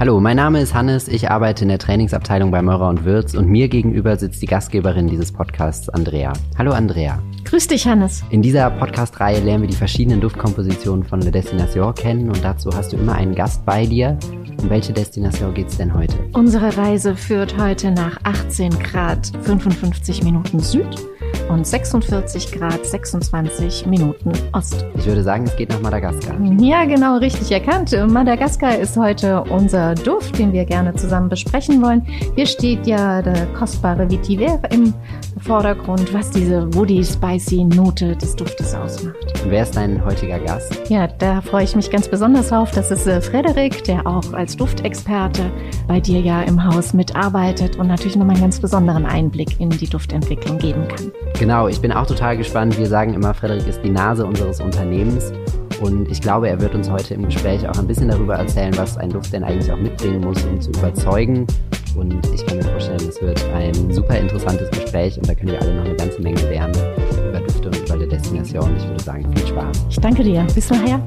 Hallo, mein Name ist Hannes, ich arbeite in der Trainingsabteilung bei Meurer und Würz und mir gegenüber sitzt die Gastgeberin dieses Podcasts, Andrea. Hallo Andrea. Grüß dich, Hannes. In dieser Podcast-Reihe lernen wir die verschiedenen Duftkompositionen von Le Destination kennen und dazu hast du immer einen Gast bei dir. Um welche Destination geht's denn heute? Unsere Reise führt heute nach 18 Grad 55 Minuten Süd und 46 Grad 26 Minuten Ost. Ich würde sagen, es geht nach Madagaskar. Ja, genau, richtig erkannt. Madagaskar ist heute unser Duft, den wir gerne zusammen besprechen wollen. Hier steht ja der kostbare Vetiver im Vordergrund, was diese woody spicy Note des Duftes ausmacht. Und wer ist dein heutiger Gast? Ja, da freue ich mich ganz besonders drauf. Das ist äh, Frederik, der auch als Duftexperte bei dir ja im Haus mitarbeitet und natürlich nochmal einen ganz besonderen Einblick in die Duftentwicklung geben kann. Genau, ich bin auch total gespannt. Wir sagen immer, Frederik ist die Nase unseres Unternehmens. Und ich glaube, er wird uns heute im Gespräch auch ein bisschen darüber erzählen, was ein Duft denn eigentlich auch mitbringen muss, um zu überzeugen. Und ich kann mir vorstellen, es wird ein super interessantes Gespräch und da können wir alle noch eine ganze Menge lernen über Düfte und über die Destination. Ich würde sagen, viel Spaß. Ich danke dir. Bis nachher.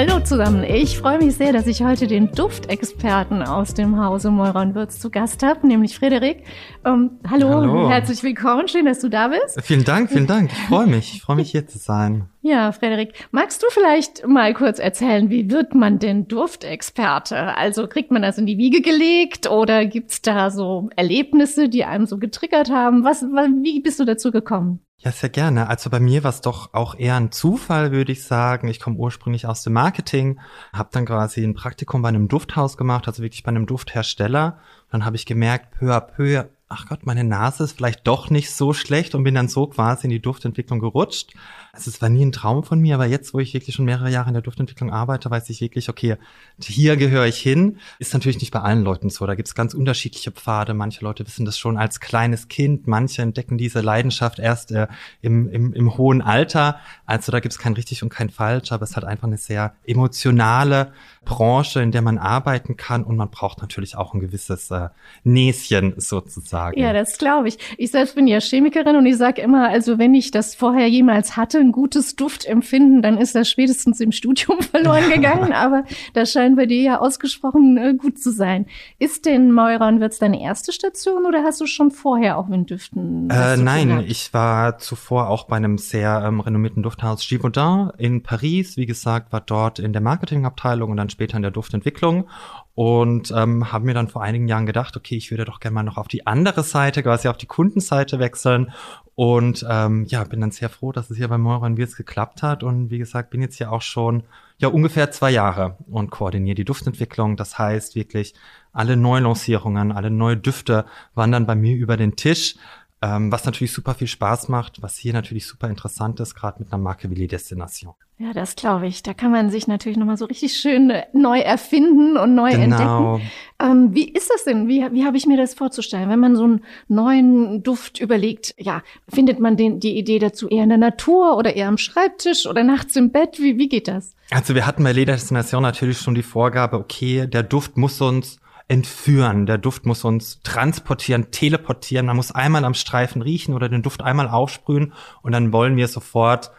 Hallo zusammen. Ich freue mich sehr, dass ich heute den Duftexperten aus dem Hause Meurer und Würz zu Gast habe, nämlich Frederik. Ähm, hallo, Hallo. herzlich willkommen. Schön, dass du da bist. Vielen Dank, vielen Dank. Ich freue mich. Ich freue mich, hier zu sein. Ja, Frederik, magst du vielleicht mal kurz erzählen, wie wird man denn Duftexperte? Also kriegt man das in die Wiege gelegt oder gibt's da so Erlebnisse, die einem so getriggert haben? Was, wa- wie bist du dazu gekommen? Ja, sehr gerne. Also bei mir war es doch auch eher ein Zufall, würde ich sagen. Ich komme ursprünglich aus dem Marketing, habe dann quasi ein Praktikum bei einem Dufthaus gemacht, also wirklich bei einem Dufthersteller. Dann habe ich gemerkt, peu à peu, ach Gott, meine Nase ist vielleicht doch nicht so schlecht und bin dann so quasi in die Duftentwicklung gerutscht. Also es war nie ein Traum von mir, aber jetzt, wo ich wirklich schon mehrere Jahre in der Duftentwicklung arbeite, weiß ich wirklich, okay, hier gehöre ich hin. Ist natürlich nicht bei allen Leuten so. Da gibt es ganz unterschiedliche Pfade. Manche Leute wissen das schon als kleines Kind. Manche entdecken diese Leidenschaft erst äh, im, im, im hohen Alter. Also da gibt es kein richtig und kein falsch, aber es hat einfach eine sehr emotionale Branche, in der man arbeiten kann und man braucht natürlich auch ein gewisses äh, Näschen sozusagen. Ja, das glaube ich. Ich selbst bin ja Chemikerin und ich sage immer, also wenn ich das vorher jemals hatte, ein gutes Duftempfinden, dann ist das spätestens im Studium verloren gegangen. Aber das scheint bei dir ja ausgesprochen äh, gut zu sein. Ist denn Würz deine erste Station oder hast du schon vorher auch mit Düften? Äh, nein, gehabt? ich war zuvor auch bei einem sehr ähm, renommierten Dufthaus Givaudan in Paris. Wie gesagt, war dort in der Marketingabteilung und dann später in der Duftentwicklung und ähm, habe mir dann vor einigen Jahren gedacht, okay, ich würde doch gerne mal noch auf die andere Seite, quasi auf die Kundenseite wechseln und ähm, ja, bin dann sehr froh, dass es hier bei Meurer Wirts geklappt hat und wie gesagt, bin jetzt hier auch schon ja ungefähr zwei Jahre und koordiniere die Duftentwicklung. Das heißt wirklich, alle Neulancierungen, alle neue Düfte wandern bei mir über den Tisch. Ähm, was natürlich super viel Spaß macht, was hier natürlich super interessant ist, gerade mit einer Marke wie Les Destination. Ja, das glaube ich. Da kann man sich natürlich nochmal so richtig schön äh, neu erfinden und neu Genau. entdecken. Ähm, wie ist das denn? Wie, wie habe ich mir das vorzustellen? Wenn man so einen neuen Duft überlegt, ja, findet man den, die Idee dazu eher in der Natur oder eher am Schreibtisch oder nachts im Bett? Wie, wie geht das? Also wir hatten bei Les Destination natürlich schon die Vorgabe, okay, der Duft muss uns entführen, der Duft muss uns transportieren, teleportieren, man muss einmal am Streifen riechen oder den Duft einmal aufsprühen und dann wollen wir sofort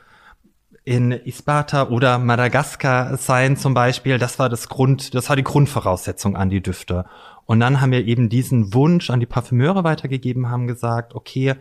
in Isbata oder Madagaskar sein zum Beispiel. Das war das Grund, das war die Grundvoraussetzung an die Düfte. Und dann haben wir eben diesen Wunsch an die Parfümeure weitergegeben, haben gesagt, okay,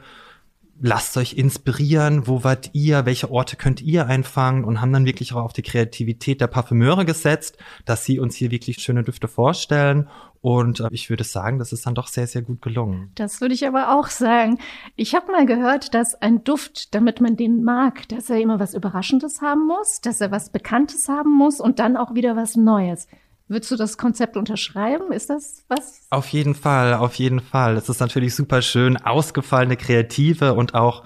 lasst euch inspirieren, wo wart ihr, welche Orte könnt ihr einfangen und haben dann wirklich auch auf die Kreativität der Parfümeure gesetzt, dass sie uns hier wirklich schöne Düfte vorstellen und äh, ich würde sagen, das ist dann doch sehr, sehr gut gelungen. Das würde ich aber auch sagen. Ich habe mal gehört, dass ein Duft, damit man den mag, dass er immer was Überraschendes haben muss, dass er was Bekanntes haben muss und dann auch wieder was Neues. Würdest du das Konzept unterschreiben? Ist das was? Auf jeden Fall, auf jeden Fall. Es ist natürlich super schön, ausgefallene Kreative und auch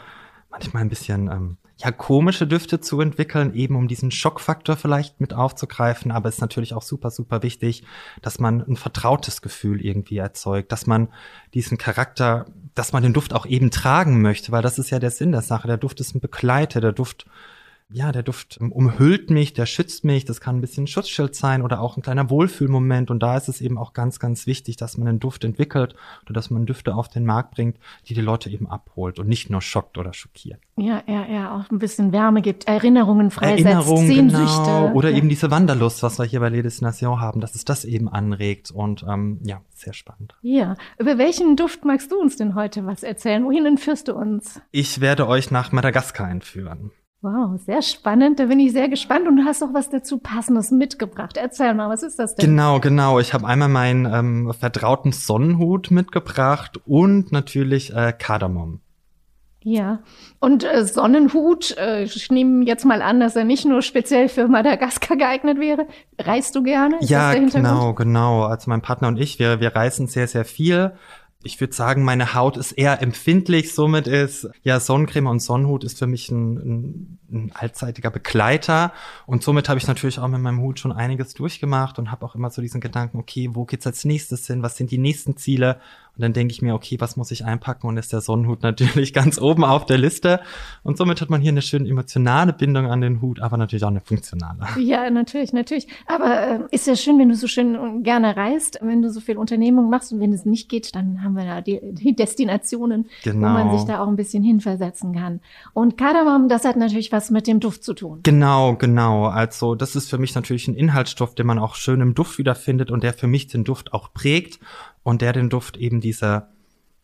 manchmal ein bisschen ähm, ja komische Düfte zu entwickeln, eben um diesen Schockfaktor vielleicht mit aufzugreifen. Aber es ist natürlich auch super, super wichtig, dass man ein vertrautes Gefühl irgendwie erzeugt, dass man diesen Charakter, dass man den Duft auch eben tragen möchte, weil das ist ja der Sinn der Sache. Der Duft ist ein Begleiter, der Duft ja, der Duft umhüllt mich, der schützt mich, das kann ein bisschen ein Schutzschild sein oder auch ein kleiner Wohlfühlmoment. Und da ist es eben auch ganz, ganz wichtig, dass man einen Duft entwickelt oder dass man Düfte auf den Markt bringt, die die Leute eben abholt und nicht nur schockt oder schockiert. Ja, ja, ja, auch ein bisschen Wärme gibt, Erinnerungen freisetzt, Erinnerungen, Sehnsüchte. Genau. Oder ja. eben diese Wanderlust, was wir hier bei Les Nation haben, dass es das eben anregt und ähm, ja, sehr spannend. Ja, über welchen Duft magst du uns denn heute was erzählen? Wohin entführst du uns? Ich werde euch nach Madagaskar entführen. Wow, sehr spannend. Da bin ich sehr gespannt und du hast auch was dazu Passendes mitgebracht. Erzähl mal, was ist das denn? Genau, genau. Ich habe einmal meinen ähm, vertrauten Sonnenhut mitgebracht und natürlich äh, Kardamom. Ja, und äh, Sonnenhut, äh, ich nehme jetzt mal an, dass er nicht nur speziell für Madagaskar geeignet wäre. Reist du gerne? Ist ja, genau, genau. Also mein Partner und ich, wir, wir reisen sehr, sehr viel ich würde sagen, meine Haut ist eher empfindlich. Somit ist ja Sonnencreme und Sonnenhut ist für mich ein, ein, ein allzeitiger Begleiter. Und somit habe ich natürlich auch mit meinem Hut schon einiges durchgemacht und habe auch immer so diesen Gedanken, okay, wo geht's als nächstes hin? Was sind die nächsten Ziele? Und dann denke ich mir, okay, was muss ich einpacken? Und ist der Sonnenhut natürlich ganz oben auf der Liste. Und somit hat man hier eine schöne emotionale Bindung an den Hut, aber natürlich auch eine funktionale. Ja, natürlich, natürlich. Aber äh, ist ja schön, wenn du so schön gerne reist, wenn du so viel Unternehmung machst. Und wenn es nicht geht, dann haben wir da die, die Destinationen, genau. wo man sich da auch ein bisschen hinversetzen kann. Und Kardamom, das hat natürlich was mit dem Duft zu tun. Genau, genau. Also das ist für mich natürlich ein Inhaltsstoff, den man auch schön im Duft wiederfindet und der für mich den Duft auch prägt und der den Duft eben dieser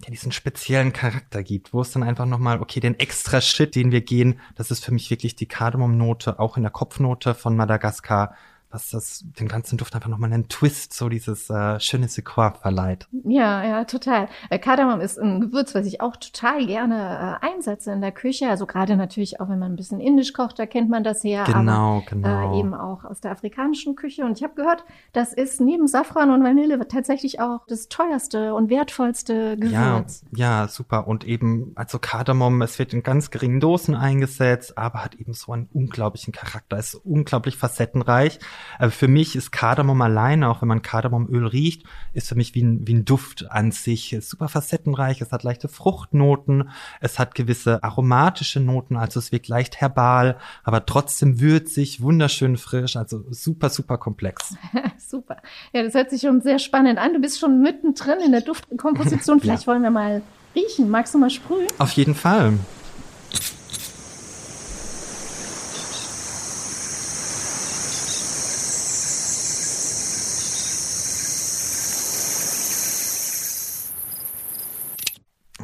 ja, diesen speziellen Charakter gibt, wo es dann einfach nochmal, okay, den extra Shit, den wir gehen, das ist für mich wirklich die Kardamomnote, auch in der Kopfnote von Madagaskar, was das dem ganzen Duft einfach nochmal einen Twist, so dieses äh, schöne Sequoia verleiht. Ja, ja, total. Äh, Kardamom ist ein Gewürz, was ich auch total gerne äh, einsetze in der Küche. Also gerade natürlich auch, wenn man ein bisschen indisch kocht, da kennt man das her. Genau, aber, genau. Äh, eben auch aus der afrikanischen Küche. Und ich habe gehört, das ist neben Safran und Vanille tatsächlich auch das teuerste und wertvollste Gewürz. Ja, ja, super. Und eben, also Kardamom, es wird in ganz geringen Dosen eingesetzt, aber hat eben so einen unglaublichen Charakter, ist unglaublich facettenreich. Aber für mich ist Kardamom alleine, auch wenn man Kardamomöl riecht, ist für mich wie ein, wie ein Duft an sich. Ist super facettenreich, es hat leichte Fruchtnoten, es hat gewisse aromatische Noten, also es wirkt leicht herbal, aber trotzdem würzig, wunderschön frisch, also super, super komplex. super. Ja, das hört sich schon sehr spannend an. Du bist schon mittendrin in der Duftkomposition. Vielleicht ja. wollen wir mal riechen. Magst du mal sprühen? Auf jeden Fall.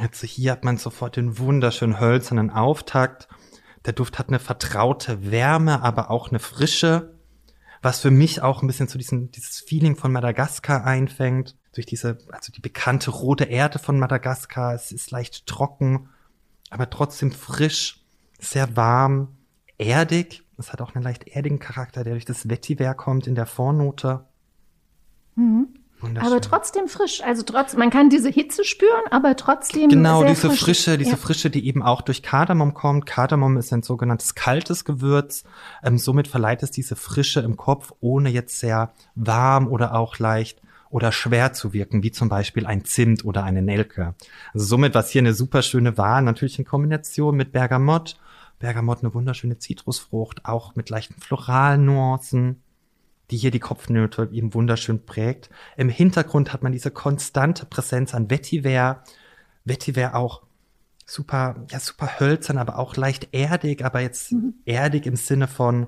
Jetzt hier hat man sofort den wunderschönen hölzernen Auftakt. Der Duft hat eine vertraute Wärme, aber auch eine Frische, was für mich auch ein bisschen zu diesem dieses Feeling von Madagaskar einfängt. Durch diese, also die bekannte rote Erde von Madagaskar. Es ist leicht trocken, aber trotzdem frisch, sehr warm, erdig. Es hat auch einen leicht erdigen Charakter, der durch das Vetiver kommt in der Vornote. Mhm. Aber trotzdem frisch. Also trotz, man kann diese Hitze spüren, aber trotzdem. Genau, diese frisch. Frische, diese ja. Frische, die eben auch durch Kardamom kommt. Kardamom ist ein sogenanntes kaltes Gewürz. Ähm, somit verleiht es diese Frische im Kopf, ohne jetzt sehr warm oder auch leicht oder schwer zu wirken, wie zum Beispiel ein Zimt oder eine Nelke. Also somit was hier eine super schöne Wahl, natürlich in Kombination mit Bergamott. Bergamott eine wunderschöne Zitrusfrucht, auch mit leichten floralen Nuancen die hier die Kopfnote eben wunderschön prägt. Im Hintergrund hat man diese konstante Präsenz an Vetiver. Vetiver auch super, ja, super hölzern, aber auch leicht erdig, aber jetzt mhm. erdig im Sinne von,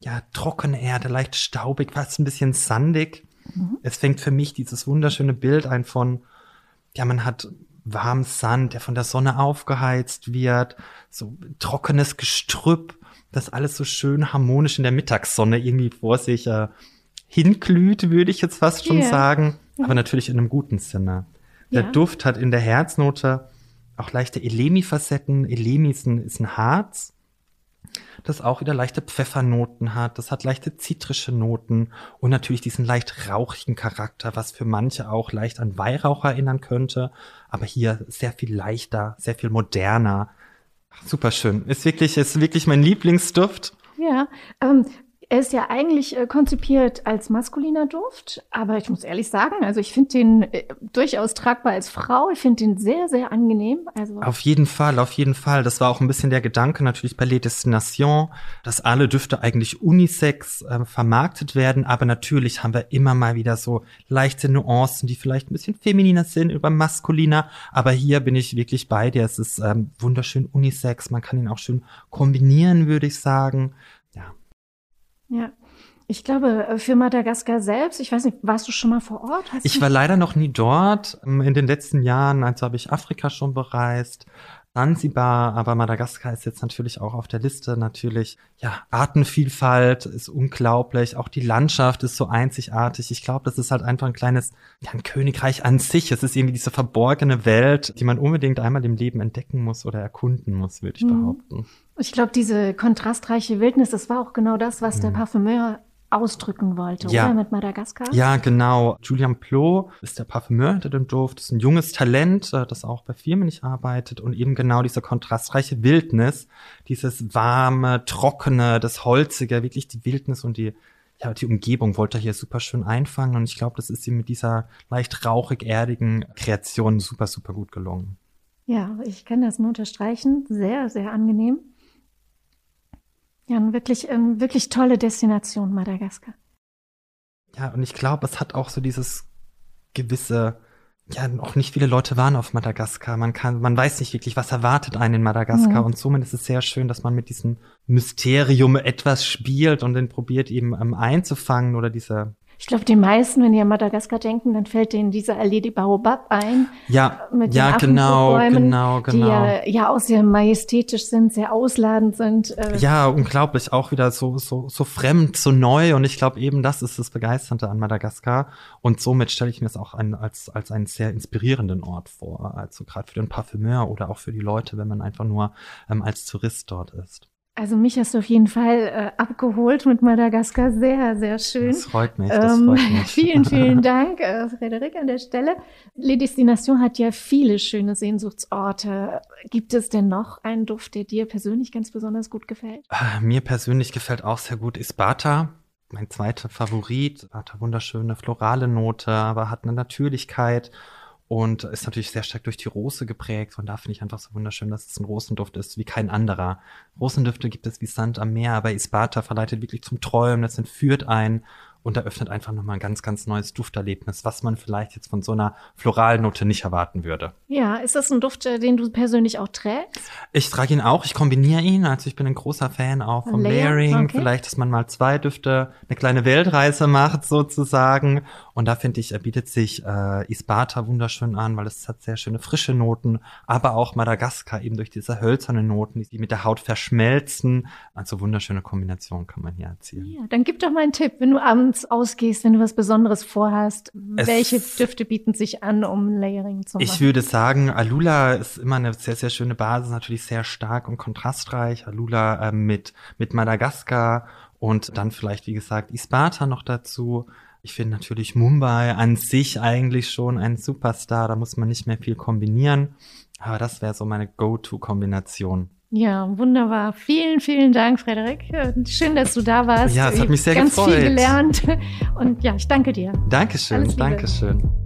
ja, trockene Erde, leicht staubig, fast ein bisschen sandig. Mhm. Es fängt für mich dieses wunderschöne Bild ein von, ja, man hat warmen Sand, der von der Sonne aufgeheizt wird, so trockenes Gestrüpp, das alles so schön harmonisch in der Mittagssonne irgendwie vor sich äh, hinglüht, würde ich jetzt fast schon yeah. sagen. Aber mhm. natürlich in einem guten Sinne. Der ja. Duft hat in der Herznote auch leichte Elemi-Facetten. Elemi ist ein, ist ein Harz, das auch wieder leichte Pfeffernoten hat. Das hat leichte zitrische Noten und natürlich diesen leicht rauchigen Charakter, was für manche auch leicht an Weihrauch erinnern könnte. Aber hier sehr viel leichter, sehr viel moderner. Super schön. Ist wirklich, ist wirklich mein Lieblingsduft. Ja, ähm, Er ist ja eigentlich äh, konzipiert als maskuliner Duft, aber ich muss ehrlich sagen, also ich finde den äh, durchaus tragbar als Frau. Ich finde den sehr, sehr angenehm. Also auf jeden Fall, auf jeden Fall. Das war auch ein bisschen der Gedanke natürlich bei Les Destinations, dass alle Düfte eigentlich unisex äh, vermarktet werden, aber natürlich haben wir immer mal wieder so leichte Nuancen, die vielleicht ein bisschen femininer sind, über maskuliner. Aber hier bin ich wirklich bei dir. Es ist ähm, wunderschön unisex. Man kann ihn auch schön kombinieren, würde ich sagen. Ja. Ich glaube, äh, für Madagaskar selbst, ich weiß nicht, warst du schon mal vor Ort? Hast ich war leider noch nie dort. Ähm, in den letzten Jahren, also habe ich Afrika schon bereist, Zanzibar, aber Madagaskar ist jetzt natürlich auch auf der Liste. Natürlich, ja, Artenvielfalt ist unglaublich. Auch die Landschaft ist so einzigartig. Ich glaube, das ist halt einfach ein kleines, ja, ein Königreich an sich. Es ist irgendwie diese verborgene Welt, die man unbedingt einmal im Leben entdecken muss oder erkunden muss, würde ich mhm. behaupten. Ich glaube, diese kontrastreiche Wildnis, das war auch genau das, was mhm. der Parfümeur ausdrücken wollte, ja. oder mit Madagaskar? Ja, genau. Julian Plot ist der Parfümeur hinter dem Duft, ist ein junges Talent, äh, das auch bei Firmen nicht arbeitet und eben genau diese kontrastreiche Wildnis, dieses warme, trockene, das holzige, wirklich die Wildnis und die ja, die Umgebung wollte er hier super schön einfangen und ich glaube, das ist ihm mit dieser leicht rauchig-erdigen Kreation super, super gut gelungen. Ja, ich kann das nur unterstreichen. Sehr, sehr angenehm. Ja, eine wirklich, ähm, wirklich tolle Destination, Madagaskar. Ja, und ich glaube, es hat auch so dieses gewisse, ja, auch nicht viele Leute waren auf Madagaskar. Man kann, man weiß nicht wirklich, was erwartet einen in Madagaskar. Mhm. Und somit ist es sehr schön, dass man mit diesem Mysterium etwas spielt und den probiert eben ähm, einzufangen oder diese ich glaube, die meisten, wenn die an Madagaskar denken, dann fällt denen dieser Allee de Baobab ein. Ja, mit ja, genau, genau, genau. Die ja, ja auch sehr majestätisch sind, sehr ausladend sind. Äh. Ja, unglaublich, auch wieder so, so, so fremd, so neu. Und ich glaube, eben das ist das Begeisternde an Madagaskar. Und somit stelle ich mir es auch ein, als, als einen sehr inspirierenden Ort vor. Also gerade für den Parfümeur oder auch für die Leute, wenn man einfach nur ähm, als Tourist dort ist. Also mich hast du auf jeden Fall äh, abgeholt mit Madagaskar. Sehr, sehr schön. Das freut mich. Das ähm, freut mich. vielen, vielen Dank, äh, Frederik, an der Stelle. Les Destinations hat ja viele schöne Sehnsuchtsorte. Gibt es denn noch einen Duft, der dir persönlich ganz besonders gut gefällt? Äh, mir persönlich gefällt auch sehr gut Isbata. Mein zweiter Favorit. Hat eine wunderschöne florale Note, aber hat eine Natürlichkeit und ist natürlich sehr stark durch die Rose geprägt. Und da finde ich einfach so wunderschön, dass es ein Rosenduft ist wie kein anderer. Rosendüfte gibt es wie Sand am Meer, aber Isbata verleitet wirklich zum Träumen, das entführt einen und eröffnet einfach nochmal ein ganz, ganz neues Dufterlebnis, was man vielleicht jetzt von so einer Floralnote nicht erwarten würde. Ja, ist das ein Duft, äh, den du persönlich auch trägst? Ich trage ihn auch, ich kombiniere ihn, also ich bin ein großer Fan auch vom Layering, okay. vielleicht, dass man mal zwei Düfte, eine kleine Weltreise macht sozusagen und da finde ich, er bietet sich äh, Isbata wunderschön an, weil es hat sehr schöne frische Noten, aber auch Madagaskar eben durch diese hölzernen Noten, die mit der Haut verschmelzen, also wunderschöne Kombination kann man hier erzielen. Ja, dann gib doch mal einen Tipp, wenn du abends abends ausgehst, wenn du was Besonderes vorhast, es welche Düfte bieten sich an, um Layering zu machen? Ich würde sagen, Alula ist immer eine sehr, sehr schöne Basis, natürlich sehr stark und kontrastreich. Alula äh, mit, mit Madagaskar und dann vielleicht, wie gesagt, Isbata noch dazu. Ich finde natürlich Mumbai an sich eigentlich schon ein Superstar, da muss man nicht mehr viel kombinieren. Aber das wäre so meine Go-To-Kombination. Ja, wunderbar. Vielen, vielen Dank, Frederik. Schön, dass du da warst. Ja, es hat mich sehr Ganz gefreut. Ganz viel gelernt. Und ja, ich danke dir. Dankeschön, Dankeschön.